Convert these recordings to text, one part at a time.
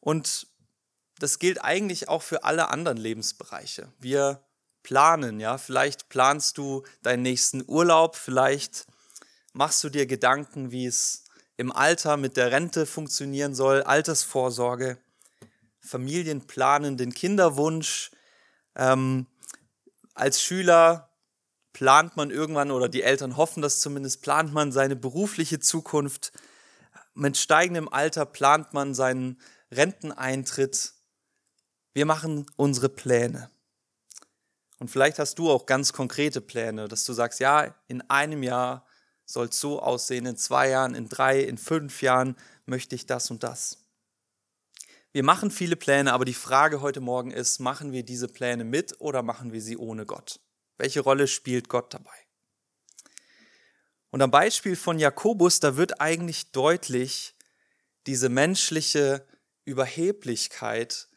Und das gilt eigentlich auch für alle anderen Lebensbereiche. Wir planen, ja, vielleicht planst du deinen nächsten Urlaub, vielleicht machst du dir Gedanken, wie es im Alter mit der Rente funktionieren soll, Altersvorsorge. Familien planen den Kinderwunsch. Ähm, als Schüler plant man irgendwann, oder die Eltern hoffen das zumindest, plant man seine berufliche Zukunft. Mit steigendem Alter plant man seinen Renteneintritt. Wir machen unsere Pläne. Und vielleicht hast du auch ganz konkrete Pläne, dass du sagst, ja, in einem Jahr soll es so aussehen, in zwei Jahren, in drei, in fünf Jahren möchte ich das und das. Wir machen viele Pläne, aber die Frage heute Morgen ist, machen wir diese Pläne mit oder machen wir sie ohne Gott? Welche Rolle spielt Gott dabei? Und am Beispiel von Jakobus, da wird eigentlich deutlich diese menschliche Überheblichkeit,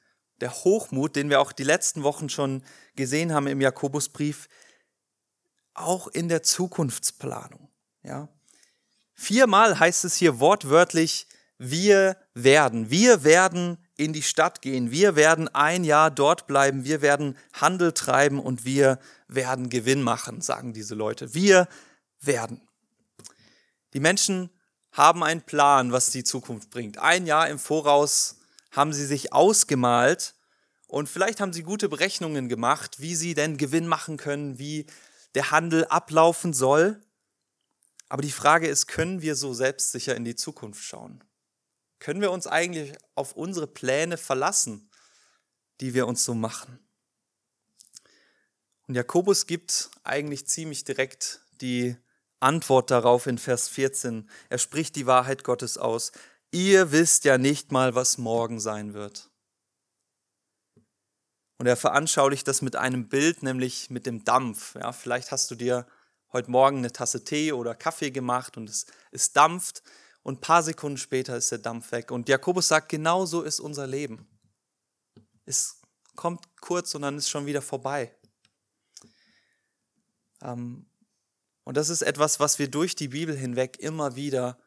der Hochmut, den wir auch die letzten Wochen schon gesehen haben im Jakobusbrief, auch in der Zukunftsplanung. Ja? Viermal heißt es hier wortwörtlich, wir werden, wir werden in die Stadt gehen. Wir werden ein Jahr dort bleiben. Wir werden Handel treiben und wir werden Gewinn machen, sagen diese Leute. Wir werden. Die Menschen haben einen Plan, was die Zukunft bringt. Ein Jahr im Voraus haben sie sich ausgemalt und vielleicht haben sie gute Berechnungen gemacht, wie sie denn Gewinn machen können, wie der Handel ablaufen soll. Aber die Frage ist, können wir so selbstsicher in die Zukunft schauen? Können wir uns eigentlich auf unsere Pläne verlassen, die wir uns so machen? Und Jakobus gibt eigentlich ziemlich direkt die Antwort darauf in Vers 14. Er spricht die Wahrheit Gottes aus. Ihr wisst ja nicht mal, was morgen sein wird. Und er veranschaulicht das mit einem Bild, nämlich mit dem Dampf. Ja, vielleicht hast du dir heute Morgen eine Tasse Tee oder Kaffee gemacht und es, es dampft und ein paar Sekunden später ist der Dampf weg. Und Jakobus sagt, genau so ist unser Leben. Es kommt kurz und dann ist schon wieder vorbei. Ähm, und das ist etwas, was wir durch die Bibel hinweg immer wieder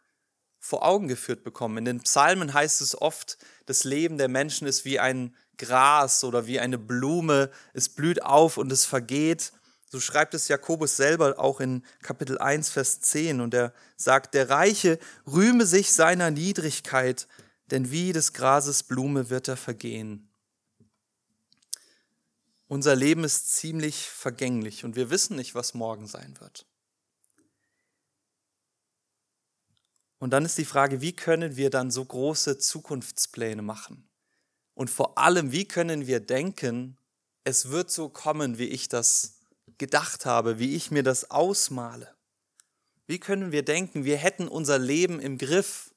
vor Augen geführt bekommen. In den Psalmen heißt es oft, das Leben der Menschen ist wie ein Gras oder wie eine Blume. Es blüht auf und es vergeht. So schreibt es Jakobus selber auch in Kapitel 1, Vers 10 und er sagt, der Reiche rühme sich seiner Niedrigkeit, denn wie des Grases Blume wird er vergehen. Unser Leben ist ziemlich vergänglich und wir wissen nicht, was morgen sein wird. Und dann ist die Frage, wie können wir dann so große Zukunftspläne machen? Und vor allem, wie können wir denken, es wird so kommen, wie ich das gedacht habe, wie ich mir das ausmale? Wie können wir denken, wir hätten unser Leben im Griff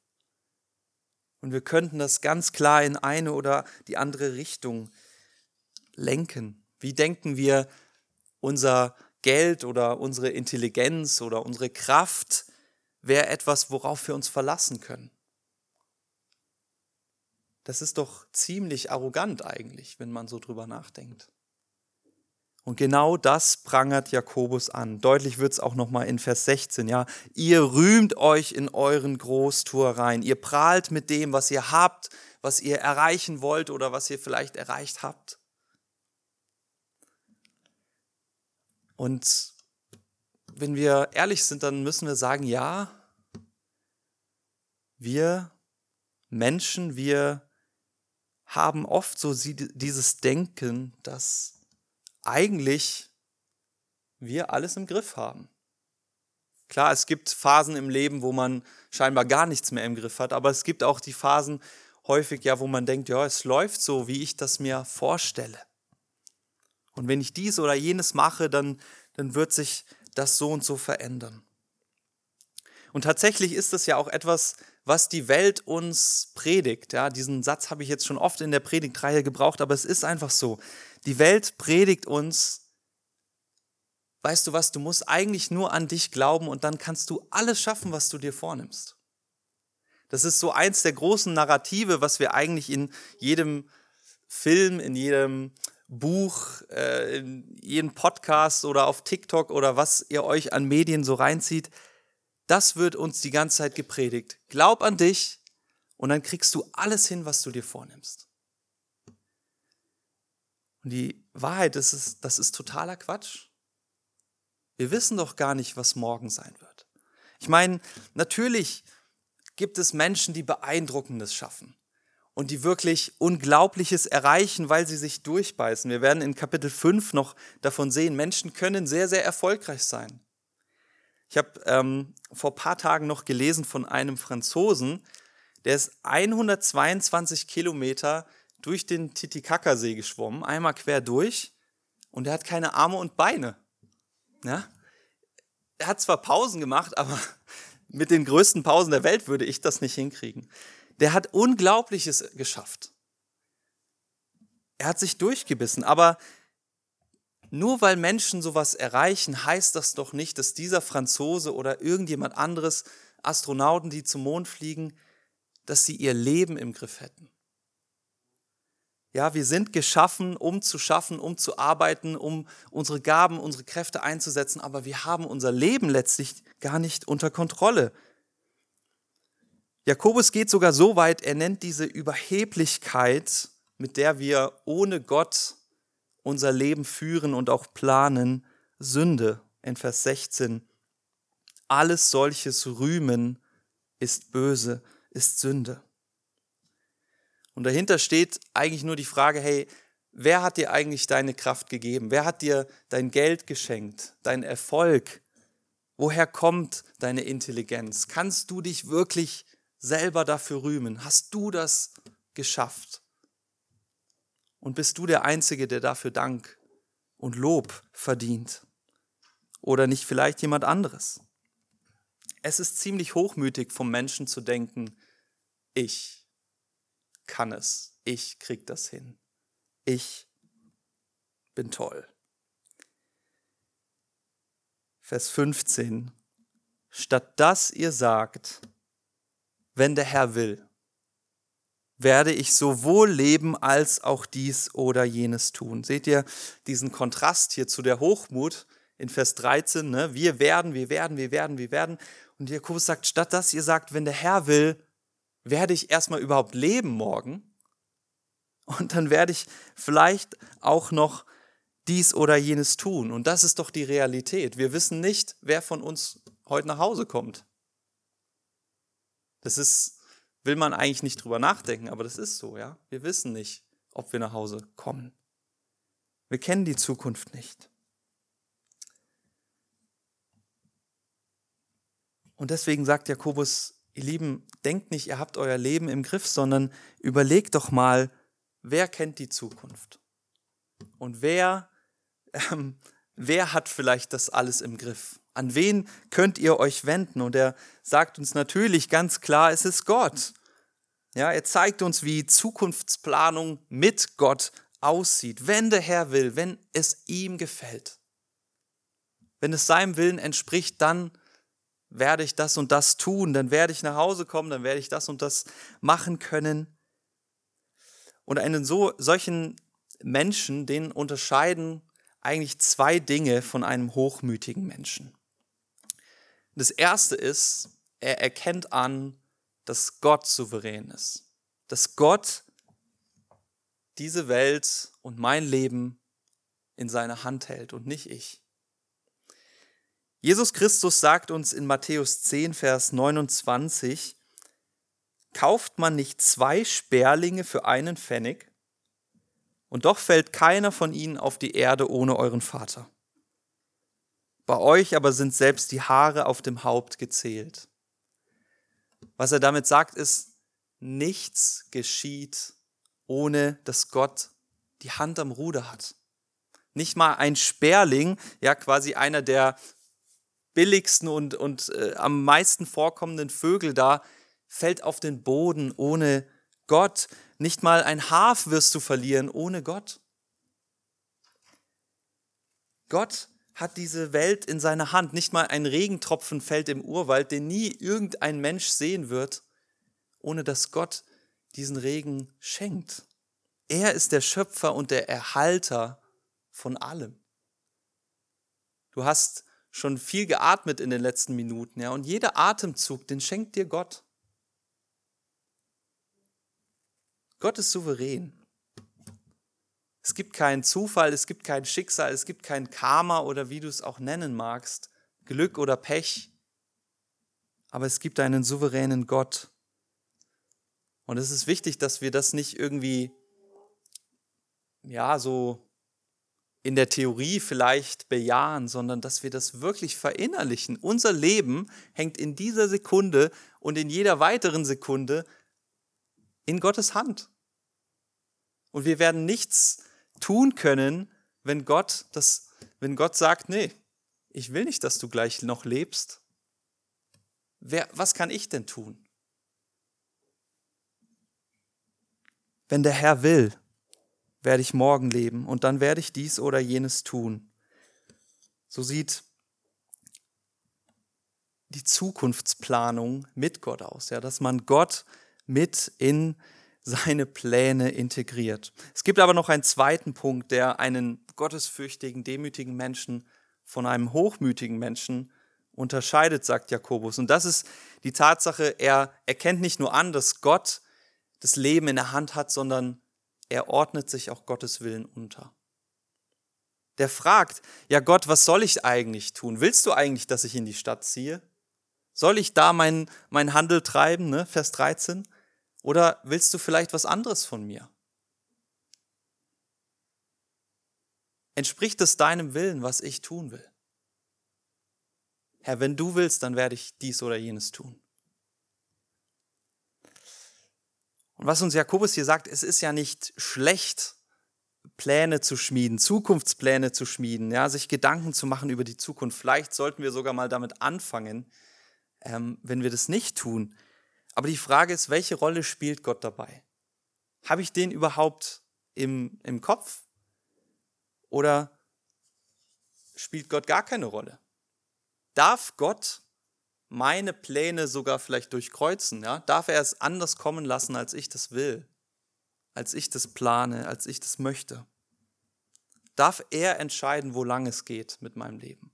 und wir könnten das ganz klar in eine oder die andere Richtung lenken? Wie denken wir, unser Geld oder unsere Intelligenz oder unsere Kraft wäre etwas, worauf wir uns verlassen können? Das ist doch ziemlich arrogant eigentlich, wenn man so drüber nachdenkt. Und genau das prangert Jakobus an. Deutlich wird es auch nochmal in Vers 16, ja. Ihr rühmt euch in euren Großtuereien. Ihr prahlt mit dem, was ihr habt, was ihr erreichen wollt oder was ihr vielleicht erreicht habt. Und wenn wir ehrlich sind, dann müssen wir sagen, ja, wir Menschen, wir haben oft so dieses Denken, dass eigentlich wir alles im Griff haben. Klar, es gibt Phasen im Leben, wo man scheinbar gar nichts mehr im Griff hat, aber es gibt auch die Phasen häufig, ja, wo man denkt, ja, es läuft so, wie ich das mir vorstelle. Und wenn ich dies oder jenes mache, dann, dann wird sich das so und so verändern. Und tatsächlich ist es ja auch etwas, was die Welt uns predigt. Ja, diesen Satz habe ich jetzt schon oft in der Predigtreihe gebraucht, aber es ist einfach so. Die Welt predigt uns, weißt du was, du musst eigentlich nur an dich glauben und dann kannst du alles schaffen, was du dir vornimmst. Das ist so eins der großen Narrative, was wir eigentlich in jedem Film, in jedem Buch, äh, in jedem Podcast oder auf TikTok oder was ihr euch an Medien so reinzieht. Das wird uns die ganze Zeit gepredigt. Glaub an dich und dann kriegst du alles hin, was du dir vornimmst. Und die Wahrheit ist, das ist totaler Quatsch. Wir wissen doch gar nicht, was morgen sein wird. Ich meine, natürlich gibt es Menschen, die Beeindruckendes schaffen und die wirklich Unglaubliches erreichen, weil sie sich durchbeißen. Wir werden in Kapitel 5 noch davon sehen, Menschen können sehr, sehr erfolgreich sein. Ich habe ähm, vor paar Tagen noch gelesen von einem Franzosen, der ist 122 Kilometer durch den Titicacasee geschwommen, einmal quer durch, und er hat keine Arme und Beine. Ja? Er hat zwar Pausen gemacht, aber mit den größten Pausen der Welt würde ich das nicht hinkriegen. Der hat Unglaubliches geschafft. Er hat sich durchgebissen, aber nur weil Menschen sowas erreichen, heißt das doch nicht, dass dieser Franzose oder irgendjemand anderes, Astronauten, die zum Mond fliegen, dass sie ihr Leben im Griff hätten. Ja, wir sind geschaffen, um zu schaffen, um zu arbeiten, um unsere Gaben, unsere Kräfte einzusetzen, aber wir haben unser Leben letztlich gar nicht unter Kontrolle. Jakobus geht sogar so weit, er nennt diese Überheblichkeit, mit der wir ohne Gott unser Leben führen und auch planen, Sünde in Vers 16. Alles solches Rühmen ist böse, ist Sünde. Und dahinter steht eigentlich nur die Frage, hey, wer hat dir eigentlich deine Kraft gegeben? Wer hat dir dein Geld geschenkt, dein Erfolg? Woher kommt deine Intelligenz? Kannst du dich wirklich selber dafür rühmen? Hast du das geschafft? Und bist du der Einzige, der dafür Dank und Lob verdient? Oder nicht vielleicht jemand anderes? Es ist ziemlich hochmütig vom Menschen zu denken, ich kann es. Ich krieg das hin. Ich bin toll. Vers 15. Statt dass ihr sagt, wenn der Herr will, werde ich sowohl leben als auch dies oder jenes tun. Seht ihr diesen Kontrast hier zu der Hochmut in Vers 13? Ne? Wir werden, wir werden, wir werden, wir werden. Und Jakobus sagt, statt dass ihr sagt, wenn der Herr will, werde ich erstmal überhaupt leben morgen? Und dann werde ich vielleicht auch noch dies oder jenes tun. Und das ist doch die Realität. Wir wissen nicht, wer von uns heute nach Hause kommt. Das ist, will man eigentlich nicht drüber nachdenken, aber das ist so, ja. Wir wissen nicht, ob wir nach Hause kommen. Wir kennen die Zukunft nicht. Und deswegen sagt Jakobus, ihr Lieben, denkt nicht, ihr habt euer Leben im Griff, sondern überlegt doch mal, wer kennt die Zukunft? Und wer, ähm, wer hat vielleicht das alles im Griff? An wen könnt ihr euch wenden? Und er sagt uns natürlich ganz klar, es ist Gott. Ja, er zeigt uns, wie Zukunftsplanung mit Gott aussieht, wenn der Herr will, wenn es ihm gefällt. Wenn es seinem Willen entspricht, dann werde ich das und das tun, dann werde ich nach Hause kommen, dann werde ich das und das machen können. Und einen so, solchen Menschen, den unterscheiden eigentlich zwei Dinge von einem hochmütigen Menschen. Das erste ist, er erkennt an, dass Gott souverän ist. Dass Gott diese Welt und mein Leben in seiner Hand hält und nicht ich. Jesus Christus sagt uns in Matthäus 10, Vers 29, kauft man nicht zwei Sperlinge für einen Pfennig? Und doch fällt keiner von ihnen auf die Erde ohne euren Vater. Bei euch aber sind selbst die Haare auf dem Haupt gezählt. Was er damit sagt, ist, nichts geschieht, ohne dass Gott die Hand am Ruder hat. Nicht mal ein Sperling, ja quasi einer der billigsten und, und äh, am meisten vorkommenden Vögel da, fällt auf den Boden ohne Gott. Nicht mal ein Haf wirst du verlieren ohne Gott. Gott hat diese Welt in seiner Hand. Nicht mal ein Regentropfen fällt im Urwald, den nie irgendein Mensch sehen wird, ohne dass Gott diesen Regen schenkt. Er ist der Schöpfer und der Erhalter von allem. Du hast schon viel geatmet in den letzten Minuten, ja, und jeder Atemzug, den schenkt dir Gott. Gott ist souverän. Es gibt keinen Zufall, es gibt kein Schicksal, es gibt kein Karma oder wie du es auch nennen magst, Glück oder Pech. Aber es gibt einen souveränen Gott. Und es ist wichtig, dass wir das nicht irgendwie, ja, so in der Theorie vielleicht bejahen, sondern dass wir das wirklich verinnerlichen. Unser Leben hängt in dieser Sekunde und in jeder weiteren Sekunde in Gottes Hand. Und wir werden nichts tun können, wenn Gott das, wenn Gott sagt, nee, ich will nicht, dass du gleich noch lebst. Wer, was kann ich denn tun? Wenn der Herr will, werde ich morgen leben und dann werde ich dies oder jenes tun. So sieht die Zukunftsplanung mit Gott aus, ja, dass man Gott mit in seine Pläne integriert. Es gibt aber noch einen zweiten Punkt, der einen gottesfürchtigen, demütigen Menschen von einem hochmütigen Menschen unterscheidet, sagt Jakobus. Und das ist die Tatsache, er erkennt nicht nur an, dass Gott das Leben in der Hand hat, sondern er ordnet sich auch Gottes Willen unter. Der fragt, ja Gott, was soll ich eigentlich tun? Willst du eigentlich, dass ich in die Stadt ziehe? Soll ich da meinen mein Handel treiben, ne? Vers 13? Oder willst du vielleicht was anderes von mir? Entspricht es deinem Willen, was ich tun will? Herr, wenn du willst, dann werde ich dies oder jenes tun. Und was uns Jakobus hier sagt, es ist ja nicht schlecht, Pläne zu schmieden, Zukunftspläne zu schmieden, ja, sich Gedanken zu machen über die Zukunft. Vielleicht sollten wir sogar mal damit anfangen, ähm, wenn wir das nicht tun. Aber die Frage ist, welche Rolle spielt Gott dabei? Habe ich den überhaupt im, im Kopf? Oder spielt Gott gar keine Rolle? Darf Gott meine Pläne sogar vielleicht durchkreuzen? Ja? Darf er es anders kommen lassen, als ich das will? Als ich das plane, als ich das möchte? Darf er entscheiden, wo lang es geht mit meinem Leben?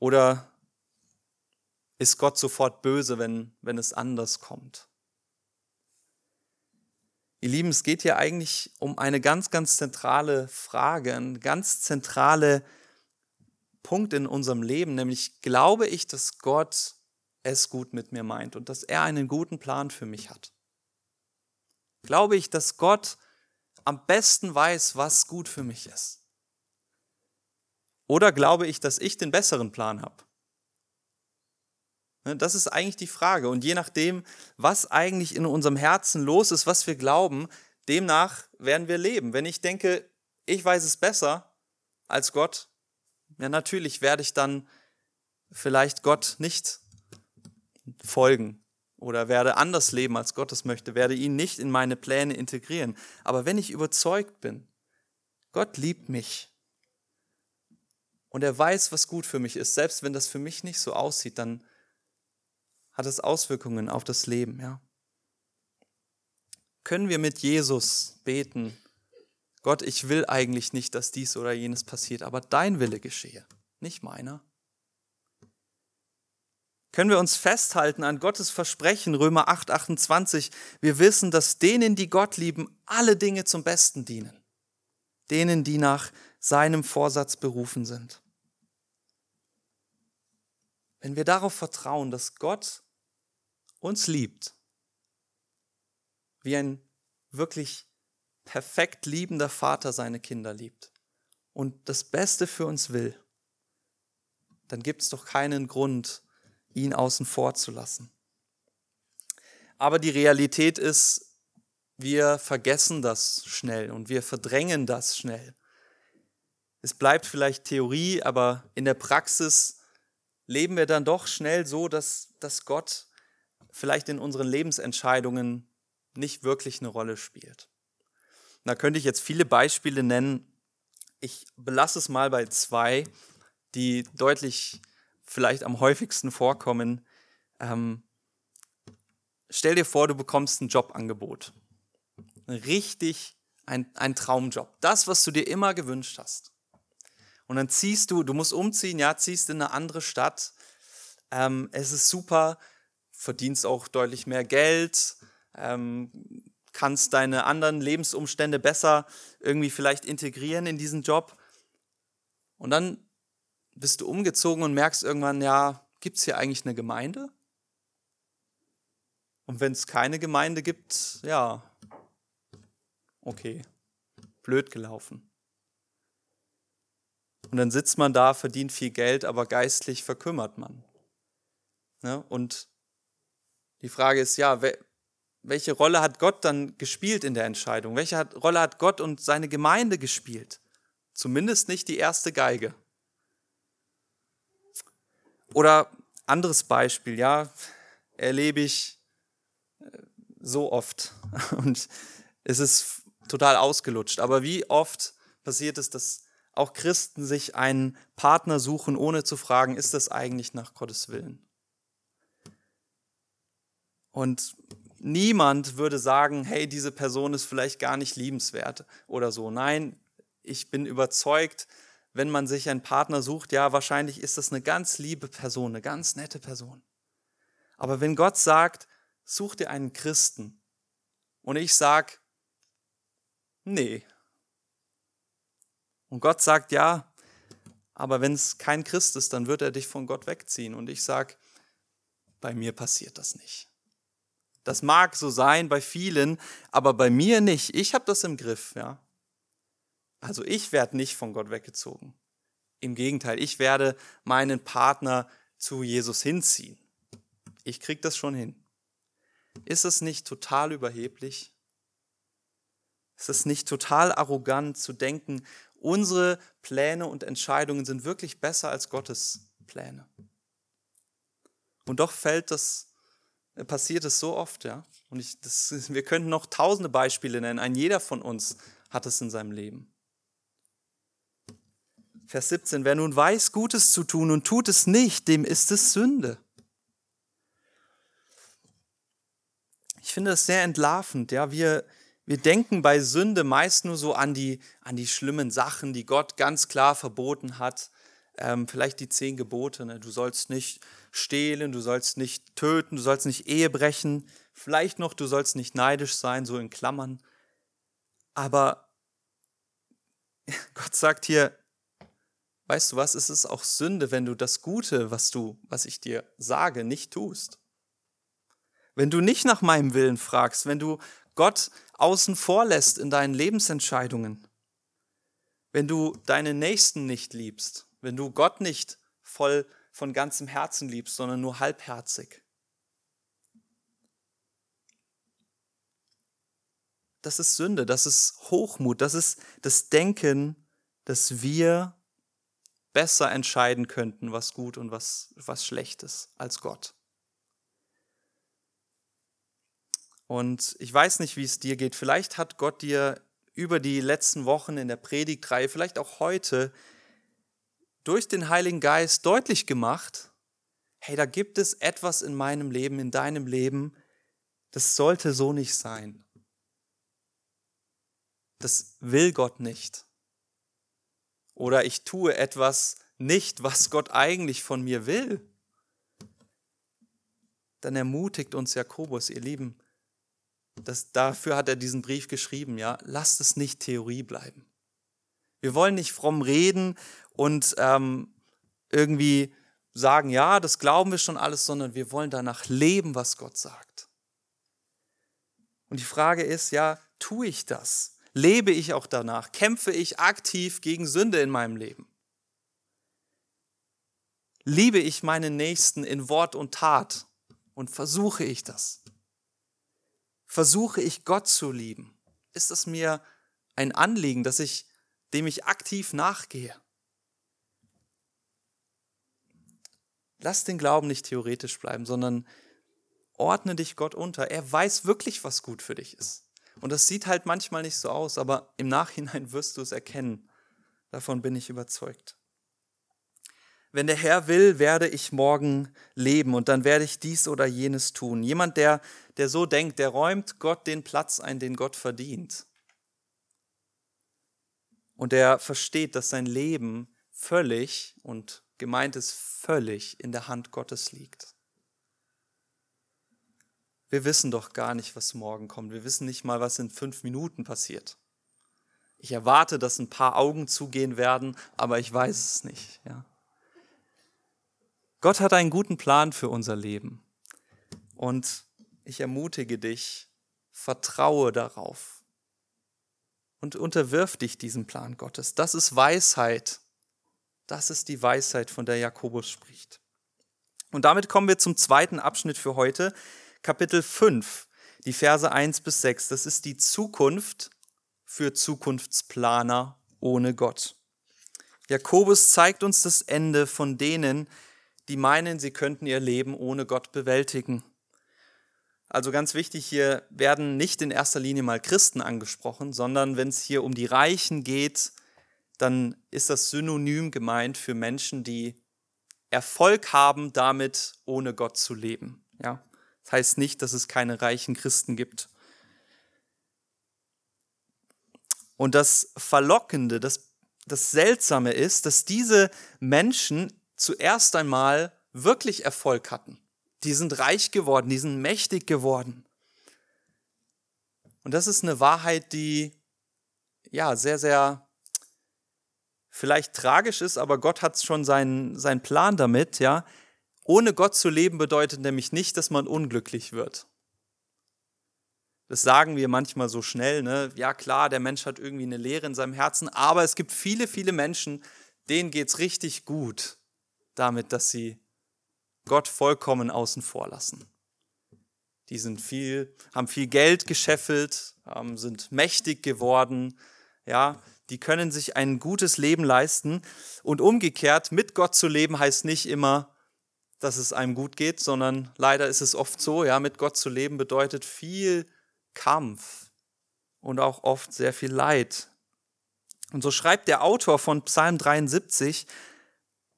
Oder ist Gott sofort böse, wenn, wenn es anders kommt. Ihr Lieben, es geht hier eigentlich um eine ganz, ganz zentrale Frage, ein ganz zentrale Punkt in unserem Leben, nämlich glaube ich, dass Gott es gut mit mir meint und dass er einen guten Plan für mich hat. Glaube ich, dass Gott am besten weiß, was gut für mich ist? Oder glaube ich, dass ich den besseren Plan habe? Ne, das ist eigentlich die Frage. Und je nachdem, was eigentlich in unserem Herzen los ist, was wir glauben, demnach werden wir leben. Wenn ich denke, ich weiß es besser als Gott, ja natürlich werde ich dann vielleicht Gott nicht folgen oder werde anders leben, als Gott es möchte, werde ihn nicht in meine Pläne integrieren. Aber wenn ich überzeugt bin, Gott liebt mich und er weiß, was gut für mich ist, selbst wenn das für mich nicht so aussieht, dann hat es Auswirkungen auf das Leben, ja. Können wir mit Jesus beten, Gott, ich will eigentlich nicht, dass dies oder jenes passiert, aber dein Wille geschehe, nicht meiner? Können wir uns festhalten an Gottes Versprechen, Römer 8, 28, wir wissen, dass denen, die Gott lieben, alle Dinge zum Besten dienen, denen, die nach seinem Vorsatz berufen sind. Wenn wir darauf vertrauen, dass Gott uns liebt, wie ein wirklich perfekt liebender Vater seine Kinder liebt und das Beste für uns will, dann gibt es doch keinen Grund, ihn außen vor zu lassen. Aber die Realität ist, wir vergessen das schnell und wir verdrängen das schnell. Es bleibt vielleicht Theorie, aber in der Praxis leben wir dann doch schnell so, dass, dass Gott vielleicht in unseren Lebensentscheidungen nicht wirklich eine Rolle spielt. Da könnte ich jetzt viele Beispiele nennen. Ich belasse es mal bei zwei, die deutlich vielleicht am häufigsten vorkommen. Ähm, stell dir vor, du bekommst ein Jobangebot. Richtig ein, ein Traumjob. Das, was du dir immer gewünscht hast. Und dann ziehst du, du musst umziehen, ja, ziehst in eine andere Stadt. Ähm, es ist super, verdienst auch deutlich mehr Geld, ähm, kannst deine anderen Lebensumstände besser irgendwie vielleicht integrieren in diesen Job. Und dann bist du umgezogen und merkst irgendwann, ja, gibt es hier eigentlich eine Gemeinde? Und wenn es keine Gemeinde gibt, ja, okay, blöd gelaufen. Und dann sitzt man da, verdient viel Geld, aber geistlich verkümmert man. Ne? Und die Frage ist, ja, welche Rolle hat Gott dann gespielt in der Entscheidung? Welche Rolle hat Gott und seine Gemeinde gespielt? Zumindest nicht die erste Geige. Oder anderes Beispiel, ja, erlebe ich äh, so oft und es ist total ausgelutscht. Aber wie oft passiert es, dass auch Christen sich einen Partner suchen, ohne zu fragen, ist das eigentlich nach Gottes Willen? Und niemand würde sagen, hey, diese Person ist vielleicht gar nicht liebenswert oder so. Nein, ich bin überzeugt, wenn man sich einen Partner sucht, ja, wahrscheinlich ist das eine ganz liebe Person, eine ganz nette Person. Aber wenn Gott sagt, such dir einen Christen und ich sag, nee. Und Gott sagt, ja, aber wenn es kein Christ ist, dann wird er dich von Gott wegziehen. Und ich sag, bei mir passiert das nicht. Das mag so sein bei vielen, aber bei mir nicht. Ich habe das im Griff, ja. Also ich werde nicht von Gott weggezogen. Im Gegenteil, ich werde meinen Partner zu Jesus hinziehen. Ich kriege das schon hin. Ist es nicht total überheblich? Ist es nicht total arrogant zu denken, unsere Pläne und Entscheidungen sind wirklich besser als Gottes Pläne? Und doch fällt das passiert es so oft, ja. Und ich, das, wir könnten noch tausende Beispiele nennen. Ein jeder von uns hat es in seinem Leben. Vers 17, wer nun weiß, Gutes zu tun und tut es nicht, dem ist es Sünde. Ich finde das sehr entlarvend. Ja, wir, wir denken bei Sünde meist nur so an die, an die schlimmen Sachen, die Gott ganz klar verboten hat. Ähm, vielleicht die zehn Gebote. Ne? Du sollst nicht stehlen, du sollst nicht töten, du sollst nicht Ehe brechen, vielleicht noch, du sollst nicht neidisch sein, so in Klammern. Aber Gott sagt hier, weißt du was, es ist auch Sünde, wenn du das Gute, was du, was ich dir sage, nicht tust. Wenn du nicht nach meinem Willen fragst, wenn du Gott außen vor lässt in deinen Lebensentscheidungen, wenn du deine Nächsten nicht liebst, wenn du Gott nicht voll von ganzem Herzen liebst, sondern nur halbherzig. Das ist Sünde, das ist Hochmut, das ist das Denken, dass wir besser entscheiden könnten, was gut und was, was schlecht ist, als Gott. Und ich weiß nicht, wie es dir geht. Vielleicht hat Gott dir über die letzten Wochen in der Predigtreihe, vielleicht auch heute, durch den Heiligen Geist deutlich gemacht, hey, da gibt es etwas in meinem Leben, in deinem Leben, das sollte so nicht sein. Das will Gott nicht. Oder ich tue etwas nicht, was Gott eigentlich von mir will. Dann ermutigt uns Jakobus, ihr Lieben, das, dafür hat er diesen Brief geschrieben, ja, lasst es nicht Theorie bleiben. Wir wollen nicht fromm reden und ähm, irgendwie sagen, ja, das glauben wir schon alles, sondern wir wollen danach leben, was Gott sagt. Und die Frage ist, ja, tue ich das? Lebe ich auch danach? Kämpfe ich aktiv gegen Sünde in meinem Leben? Liebe ich meinen Nächsten in Wort und Tat? Und versuche ich das? Versuche ich Gott zu lieben? Ist es mir ein Anliegen, dass ich, dem ich aktiv nachgehe? Lass den Glauben nicht theoretisch bleiben, sondern ordne dich Gott unter. Er weiß wirklich, was gut für dich ist. Und das sieht halt manchmal nicht so aus, aber im Nachhinein wirst du es erkennen. Davon bin ich überzeugt. Wenn der Herr will, werde ich morgen leben und dann werde ich dies oder jenes tun. Jemand, der, der so denkt, der räumt Gott den Platz ein, den Gott verdient. Und der versteht, dass sein Leben völlig und gemeint ist völlig in der Hand Gottes liegt. wir wissen doch gar nicht, was morgen kommt. Wir wissen nicht mal, was in fünf Minuten passiert. Ich erwarte, dass ein paar Augen zugehen werden, aber ich weiß es nicht. Ja. Gott hat einen guten Plan für unser Leben. Und ich ermutige dich, vertraue darauf und unterwirf dich diesem Plan Gottes. Das ist Weisheit. Das ist die Weisheit, von der Jakobus spricht. Und damit kommen wir zum zweiten Abschnitt für heute, Kapitel 5, die Verse 1 bis 6. Das ist die Zukunft für Zukunftsplaner ohne Gott. Jakobus zeigt uns das Ende von denen, die meinen, sie könnten ihr Leben ohne Gott bewältigen. Also ganz wichtig, hier werden nicht in erster Linie mal Christen angesprochen, sondern wenn es hier um die Reichen geht, dann ist das synonym gemeint für Menschen, die Erfolg haben, damit ohne Gott zu leben. Ja? Das heißt nicht, dass es keine reichen Christen gibt. Und das Verlockende, das, das Seltsame ist, dass diese Menschen zuerst einmal wirklich Erfolg hatten. Die sind reich geworden, die sind mächtig geworden. Und das ist eine Wahrheit, die ja sehr, sehr vielleicht tragisch ist, aber Gott hat schon seinen, seinen Plan damit, ja. Ohne Gott zu leben bedeutet nämlich nicht, dass man unglücklich wird. Das sagen wir manchmal so schnell, ne? Ja klar, der Mensch hat irgendwie eine Leere in seinem Herzen, aber es gibt viele, viele Menschen, denen geht es richtig gut damit, dass sie Gott vollkommen außen vor lassen. Die sind viel, haben viel Geld gescheffelt, sind mächtig geworden, ja, die können sich ein gutes Leben leisten. Und umgekehrt, mit Gott zu leben heißt nicht immer, dass es einem gut geht, sondern leider ist es oft so, ja, mit Gott zu leben bedeutet viel Kampf und auch oft sehr viel Leid. Und so schreibt der Autor von Psalm 73,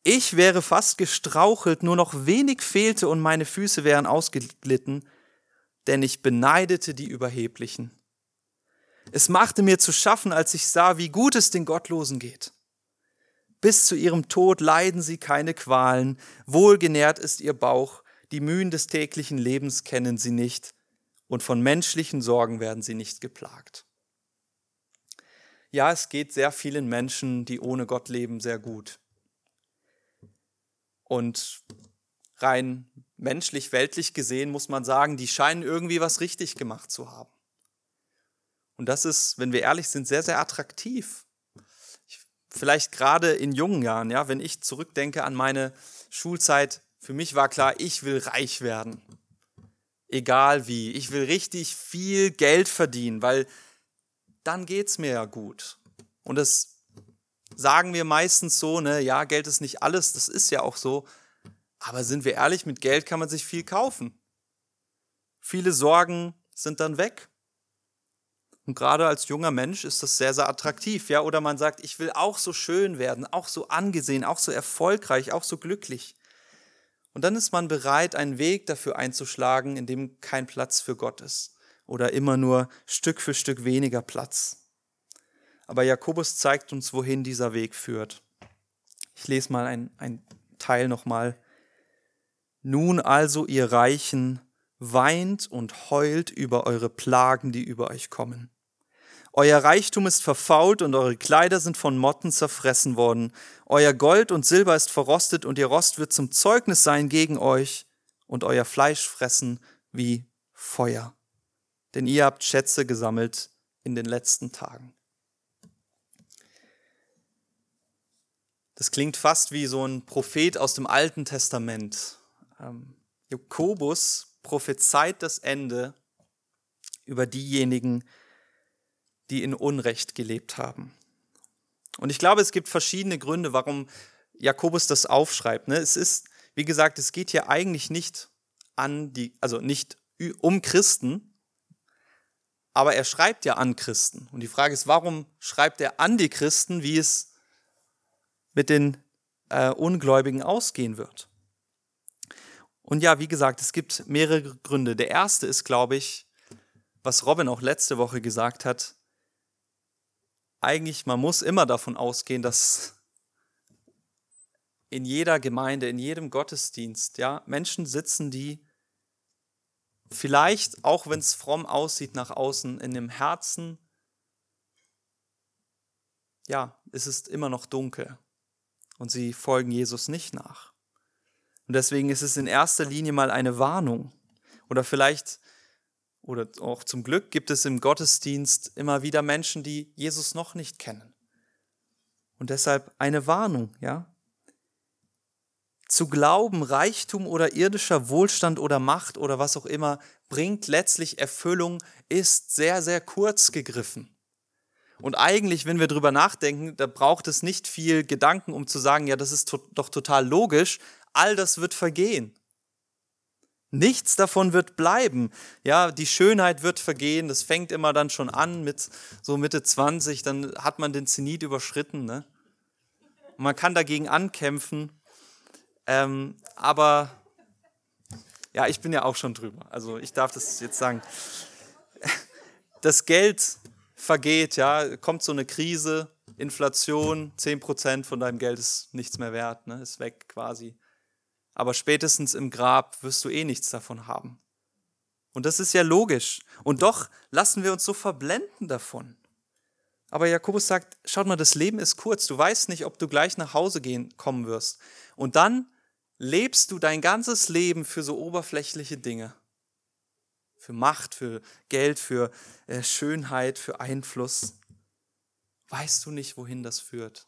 ich wäre fast gestrauchelt, nur noch wenig fehlte und meine Füße wären ausgeglitten, denn ich beneidete die Überheblichen. Es machte mir zu schaffen, als ich sah, wie gut es den Gottlosen geht. Bis zu ihrem Tod leiden sie keine Qualen, wohlgenährt ist ihr Bauch, die Mühen des täglichen Lebens kennen sie nicht, und von menschlichen Sorgen werden sie nicht geplagt. Ja, es geht sehr vielen Menschen, die ohne Gott leben, sehr gut. Und rein menschlich, weltlich gesehen muss man sagen, die scheinen irgendwie was richtig gemacht zu haben. Und das ist, wenn wir ehrlich sind, sehr, sehr attraktiv vielleicht gerade in jungen Jahren, ja, wenn ich zurückdenke an meine Schulzeit, für mich war klar, ich will reich werden. Egal wie. Ich will richtig viel Geld verdienen, weil dann geht es mir ja gut. Und das sagen wir meistens so, ne, ja, Geld ist nicht alles, das ist ja auch so. Aber sind wir ehrlich, mit Geld kann man sich viel kaufen. Viele Sorgen sind dann weg. Und gerade als junger Mensch ist das sehr, sehr attraktiv, ja. Oder man sagt, ich will auch so schön werden, auch so angesehen, auch so erfolgreich, auch so glücklich. Und dann ist man bereit, einen Weg dafür einzuschlagen, in dem kein Platz für Gott ist. Oder immer nur Stück für Stück weniger Platz. Aber Jakobus zeigt uns, wohin dieser Weg führt. Ich lese mal ein, ein Teil nochmal. Nun also, ihr Reichen, weint und heult über eure Plagen, die über euch kommen. Euer Reichtum ist verfault und eure Kleider sind von Motten zerfressen worden. Euer Gold und Silber ist verrostet und ihr Rost wird zum Zeugnis sein gegen euch und euer Fleisch fressen wie Feuer. Denn ihr habt Schätze gesammelt in den letzten Tagen. Das klingt fast wie so ein Prophet aus dem Alten Testament. Ähm, Jakobus prophezeit das Ende über diejenigen, die in Unrecht gelebt haben. Und ich glaube, es gibt verschiedene Gründe, warum Jakobus das aufschreibt. Ne? Es ist, wie gesagt, es geht hier eigentlich nicht an die, also nicht um Christen, aber er schreibt ja an Christen. Und die Frage ist, warum schreibt er an die Christen, wie es mit den äh, Ungläubigen ausgehen wird? Und ja, wie gesagt, es gibt mehrere Gründe. Der erste ist, glaube ich, was Robin auch letzte Woche gesagt hat, eigentlich, man muss immer davon ausgehen, dass in jeder Gemeinde, in jedem Gottesdienst, ja, Menschen sitzen, die vielleicht, auch wenn es fromm aussieht nach außen, in dem Herzen, ja, ist es immer noch dunkel und sie folgen Jesus nicht nach. Und deswegen ist es in erster Linie mal eine Warnung. Oder vielleicht, oder auch zum Glück gibt es im Gottesdienst immer wieder Menschen, die Jesus noch nicht kennen. Und deshalb eine Warnung, ja. Zu glauben, Reichtum oder irdischer Wohlstand oder Macht oder was auch immer bringt letztlich Erfüllung, ist sehr, sehr kurz gegriffen. Und eigentlich, wenn wir drüber nachdenken, da braucht es nicht viel Gedanken, um zu sagen, ja, das ist to doch total logisch, all das wird vergehen. Nichts davon wird bleiben. Ja, die Schönheit wird vergehen. Das fängt immer dann schon an mit so Mitte 20, dann hat man den Zenit überschritten. Ne? Man kann dagegen ankämpfen. Ähm, aber ja, ich bin ja auch schon drüber. Also ich darf das jetzt sagen. Das Geld vergeht, ja, kommt so eine Krise, Inflation, 10% von deinem Geld ist nichts mehr wert, ne, ist weg quasi. Aber spätestens im Grab wirst du eh nichts davon haben. Und das ist ja logisch. Und doch lassen wir uns so verblenden davon. Aber Jakobus sagt, schaut mal, das Leben ist kurz. Du weißt nicht, ob du gleich nach Hause gehen kommen wirst. Und dann lebst du dein ganzes Leben für so oberflächliche Dinge für Macht, für Geld, für äh, Schönheit, für Einfluss. Weißt du nicht, wohin das führt?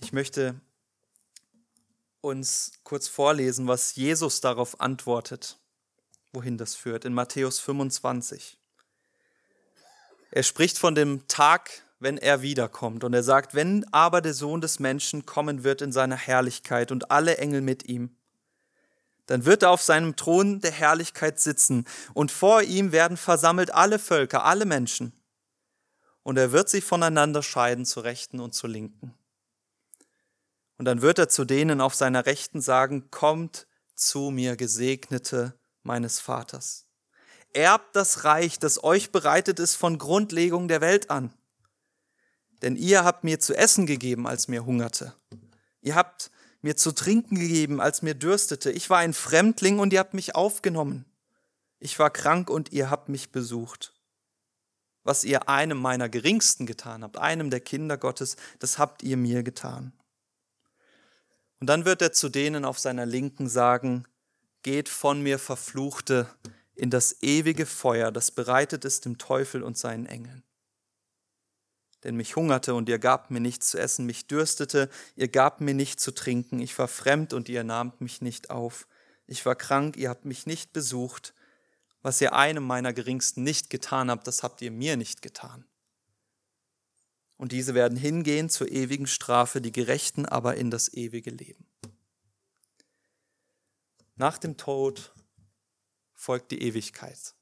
Ich möchte uns kurz vorlesen, was Jesus darauf antwortet, wohin das führt, in Matthäus 25. Er spricht von dem Tag, wenn er wiederkommt. Und er sagt, wenn aber der Sohn des Menschen kommen wird in seiner Herrlichkeit und alle Engel mit ihm, dann wird er auf seinem Thron der Herrlichkeit sitzen und vor ihm werden versammelt alle Völker, alle Menschen. Und er wird sie voneinander scheiden zur Rechten und zur Linken. Und dann wird er zu denen auf seiner Rechten sagen, kommt zu mir, Gesegnete meines Vaters. Erbt das Reich, das euch bereitet ist von Grundlegung der Welt an. Denn ihr habt mir zu essen gegeben, als mir hungerte. Ihr habt mir zu trinken gegeben, als mir dürstete. Ich war ein Fremdling und ihr habt mich aufgenommen. Ich war krank und ihr habt mich besucht. Was ihr einem meiner Geringsten getan habt, einem der Kinder Gottes, das habt ihr mir getan. Und dann wird er zu denen auf seiner Linken sagen, geht von mir, Verfluchte, in das ewige Feuer, das bereitet ist dem Teufel und seinen Engeln. Denn mich hungerte und ihr gabt mir nichts zu essen, mich dürstete, ihr gabt mir nichts zu trinken, ich war fremd und ihr nahmt mich nicht auf, ich war krank, ihr habt mich nicht besucht, was ihr einem meiner Geringsten nicht getan habt, das habt ihr mir nicht getan. Und diese werden hingehen zur ewigen Strafe, die Gerechten aber in das ewige Leben. Nach dem Tod folgt die Ewigkeit.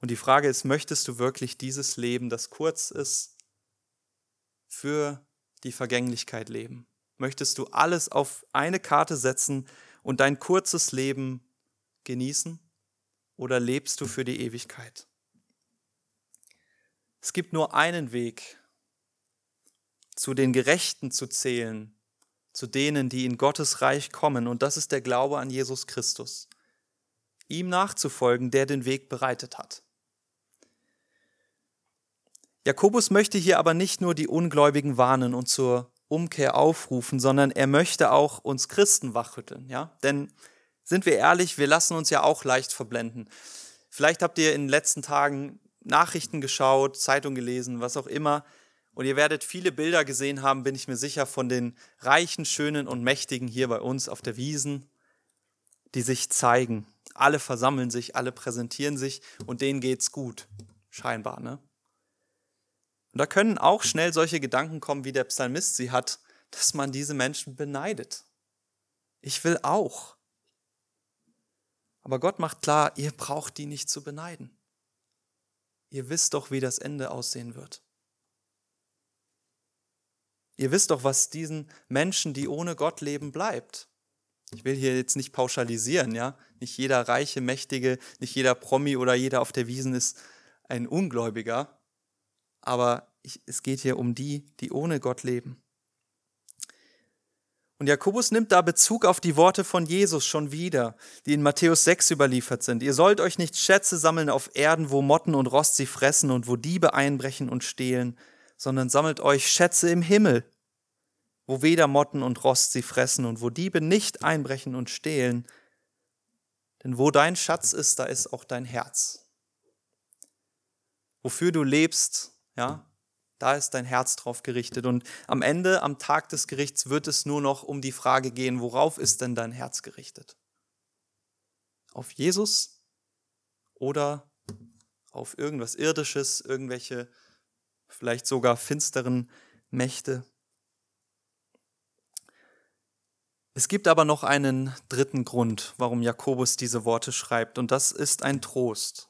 Und die Frage ist, möchtest du wirklich dieses Leben, das kurz ist, für die Vergänglichkeit leben? Möchtest du alles auf eine Karte setzen und dein kurzes Leben genießen? Oder lebst du für die Ewigkeit? Es gibt nur einen Weg, zu den Gerechten zu zählen, zu denen, die in Gottes Reich kommen, und das ist der Glaube an Jesus Christus. Ihm nachzufolgen, der den Weg bereitet hat. Jakobus möchte hier aber nicht nur die Ungläubigen warnen und zur Umkehr aufrufen, sondern er möchte auch uns Christen wachrütteln, ja? Denn sind wir ehrlich, wir lassen uns ja auch leicht verblenden. Vielleicht habt ihr in den letzten Tagen Nachrichten geschaut, Zeitung gelesen, was auch immer, und ihr werdet viele Bilder gesehen haben, bin ich mir sicher, von den reichen, schönen und mächtigen hier bei uns auf der Wiesen, die sich zeigen. Alle versammeln sich, alle präsentieren sich und denen geht's gut, scheinbar, ne? Da können auch schnell solche Gedanken kommen, wie der Psalmist sie hat, dass man diese Menschen beneidet. Ich will auch. Aber Gott macht klar, ihr braucht die nicht zu beneiden. Ihr wisst doch, wie das Ende aussehen wird. Ihr wisst doch, was diesen Menschen, die ohne Gott leben, bleibt. Ich will hier jetzt nicht pauschalisieren, ja. Nicht jeder reiche, mächtige, nicht jeder Promi oder jeder auf der Wiesen ist ein Ungläubiger aber ich, es geht hier um die, die ohne Gott leben. Und Jakobus nimmt da Bezug auf die Worte von Jesus schon wieder, die in Matthäus 6 überliefert sind. Ihr sollt euch nicht Schätze sammeln auf Erden, wo Motten und Rost sie fressen und wo Diebe einbrechen und stehlen, sondern sammelt euch Schätze im Himmel, wo weder Motten und Rost sie fressen und wo Diebe nicht einbrechen und stehlen. Denn wo dein Schatz ist, da ist auch dein Herz. Wofür du lebst, ja, da ist dein Herz drauf gerichtet. Und am Ende, am Tag des Gerichts, wird es nur noch um die Frage gehen, worauf ist denn dein Herz gerichtet? Auf Jesus oder auf irgendwas Irdisches, irgendwelche vielleicht sogar finsteren Mächte? Es gibt aber noch einen dritten Grund, warum Jakobus diese Worte schreibt, und das ist ein Trost.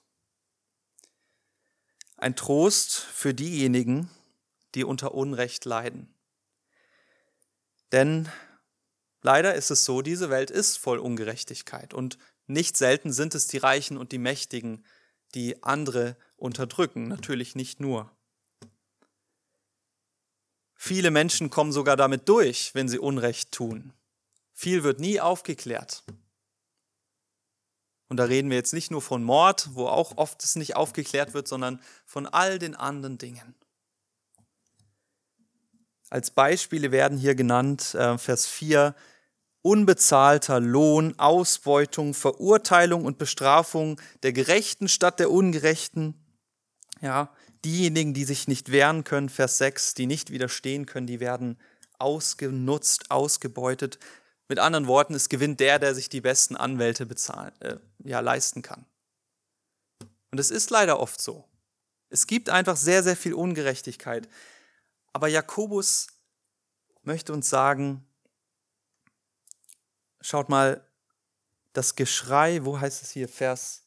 Ein Trost für diejenigen, die unter Unrecht leiden. Denn leider ist es so, diese Welt ist voll Ungerechtigkeit und nicht selten sind es die Reichen und die Mächtigen, die andere unterdrücken, natürlich nicht nur. Viele Menschen kommen sogar damit durch, wenn sie Unrecht tun. Viel wird nie aufgeklärt. Und da reden wir jetzt nicht nur von Mord, wo auch oft es nicht aufgeklärt wird, sondern von all den anderen Dingen. Als Beispiele werden hier genannt, äh, Vers 4, unbezahlter Lohn, Ausbeutung, Verurteilung und Bestrafung der Gerechten statt der Ungerechten. Ja, diejenigen, die sich nicht wehren können, Vers 6, die nicht widerstehen können, die werden ausgenutzt, ausgebeutet. Mit anderen Worten, es gewinnt der, der sich die besten Anwälte bezahlen, äh, ja, leisten kann. Und es ist leider oft so. Es gibt einfach sehr, sehr viel Ungerechtigkeit. Aber Jakobus möchte uns sagen, schaut mal, das Geschrei, wo heißt es hier, Vers,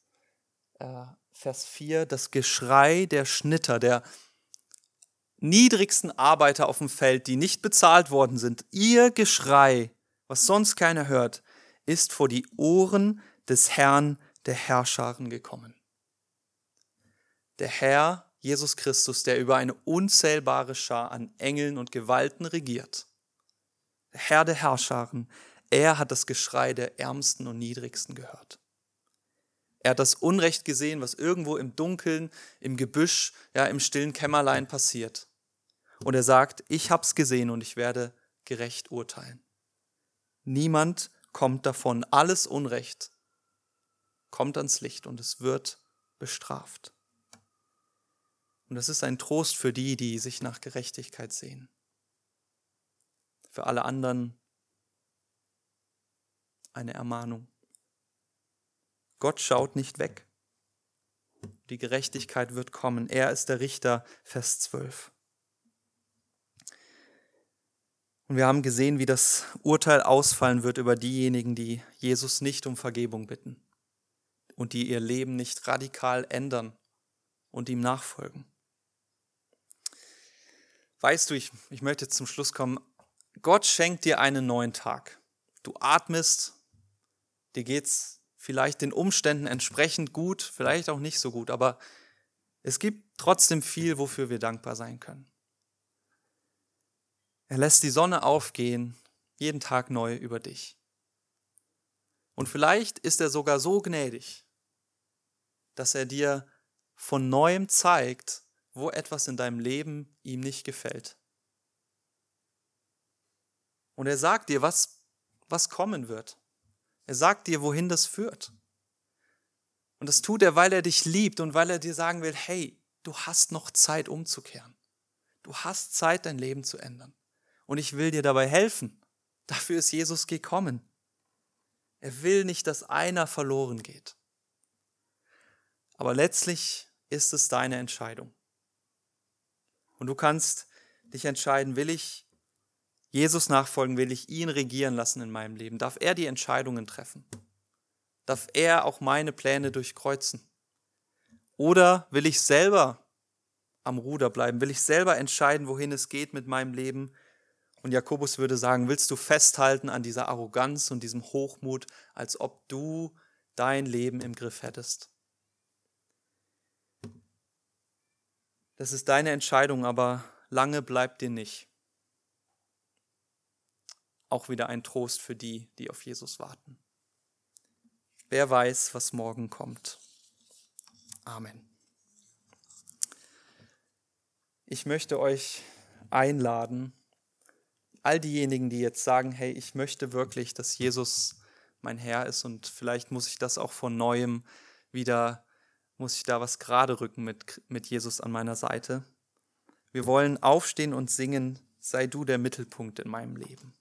äh, Vers 4, das Geschrei der Schnitter, der niedrigsten Arbeiter auf dem Feld, die nicht bezahlt worden sind, ihr Geschrei, was sonst keiner hört, ist vor die Ohren des Herrn der Herrscharen gekommen. Der Herr Jesus Christus, der über eine unzählbare Schar an Engeln und Gewalten regiert. Herr der Herrscharen, er hat das Geschrei der Ärmsten und Niedrigsten gehört. Er hat das Unrecht gesehen, was irgendwo im Dunkeln, im Gebüsch, ja, im stillen Kämmerlein passiert. Und er sagt, ich hab's gesehen und ich werde gerecht urteilen. Niemand kommt davon. Alles Unrecht kommt ans Licht und es wird bestraft. Und das ist ein Trost für die, die sich nach Gerechtigkeit sehen. Für alle anderen eine Ermahnung. Gott schaut nicht weg. Die Gerechtigkeit wird kommen. Er ist der Richter, Vers 12. Und wir haben gesehen, wie das Urteil ausfallen wird über diejenigen, die Jesus nicht um Vergebung bitten und die ihr Leben nicht radikal ändern und ihm nachfolgen. Weißt du, ich, ich möchte zum Schluss kommen. Gott schenkt dir einen neuen Tag. Du atmest, dir geht's vielleicht den Umständen entsprechend gut, vielleicht auch nicht so gut, aber es gibt trotzdem viel, wofür wir dankbar sein können. Er lässt die Sonne aufgehen, jeden Tag neu über dich. Und vielleicht ist er sogar so gnädig, dass er dir von neuem zeigt, wo etwas in deinem Leben ihm nicht gefällt. Und er sagt dir, was, was kommen wird. Er sagt dir, wohin das führt. Und das tut er, weil er dich liebt und weil er dir sagen will, hey, du hast noch Zeit umzukehren. Du hast Zeit, dein Leben zu ändern. Und ich will dir dabei helfen. Dafür ist Jesus gekommen. Er will nicht, dass einer verloren geht. Aber letztlich ist es deine Entscheidung. Und du kannst dich entscheiden, will ich Jesus nachfolgen, will ich ihn regieren lassen in meinem Leben? Darf er die Entscheidungen treffen? Darf er auch meine Pläne durchkreuzen? Oder will ich selber am Ruder bleiben? Will ich selber entscheiden, wohin es geht mit meinem Leben? Und Jakobus würde sagen, willst du festhalten an dieser Arroganz und diesem Hochmut, als ob du dein Leben im Griff hättest? Das ist deine Entscheidung, aber lange bleibt dir nicht. auch wieder ein Trost für die, die auf Jesus warten. Wer weiß, was morgen kommt. Amen. Ich möchte euch einladen, all diejenigen, die jetzt sagen, hey, ich möchte wirklich, dass Jesus mein Herr ist und vielleicht muss ich das auch von neuem wieder, muss ich da was gerade rücken mit, mit Jesus an meiner Seite. Wir wollen aufstehen und singen, sei du der Mittelpunkt in meinem Leben.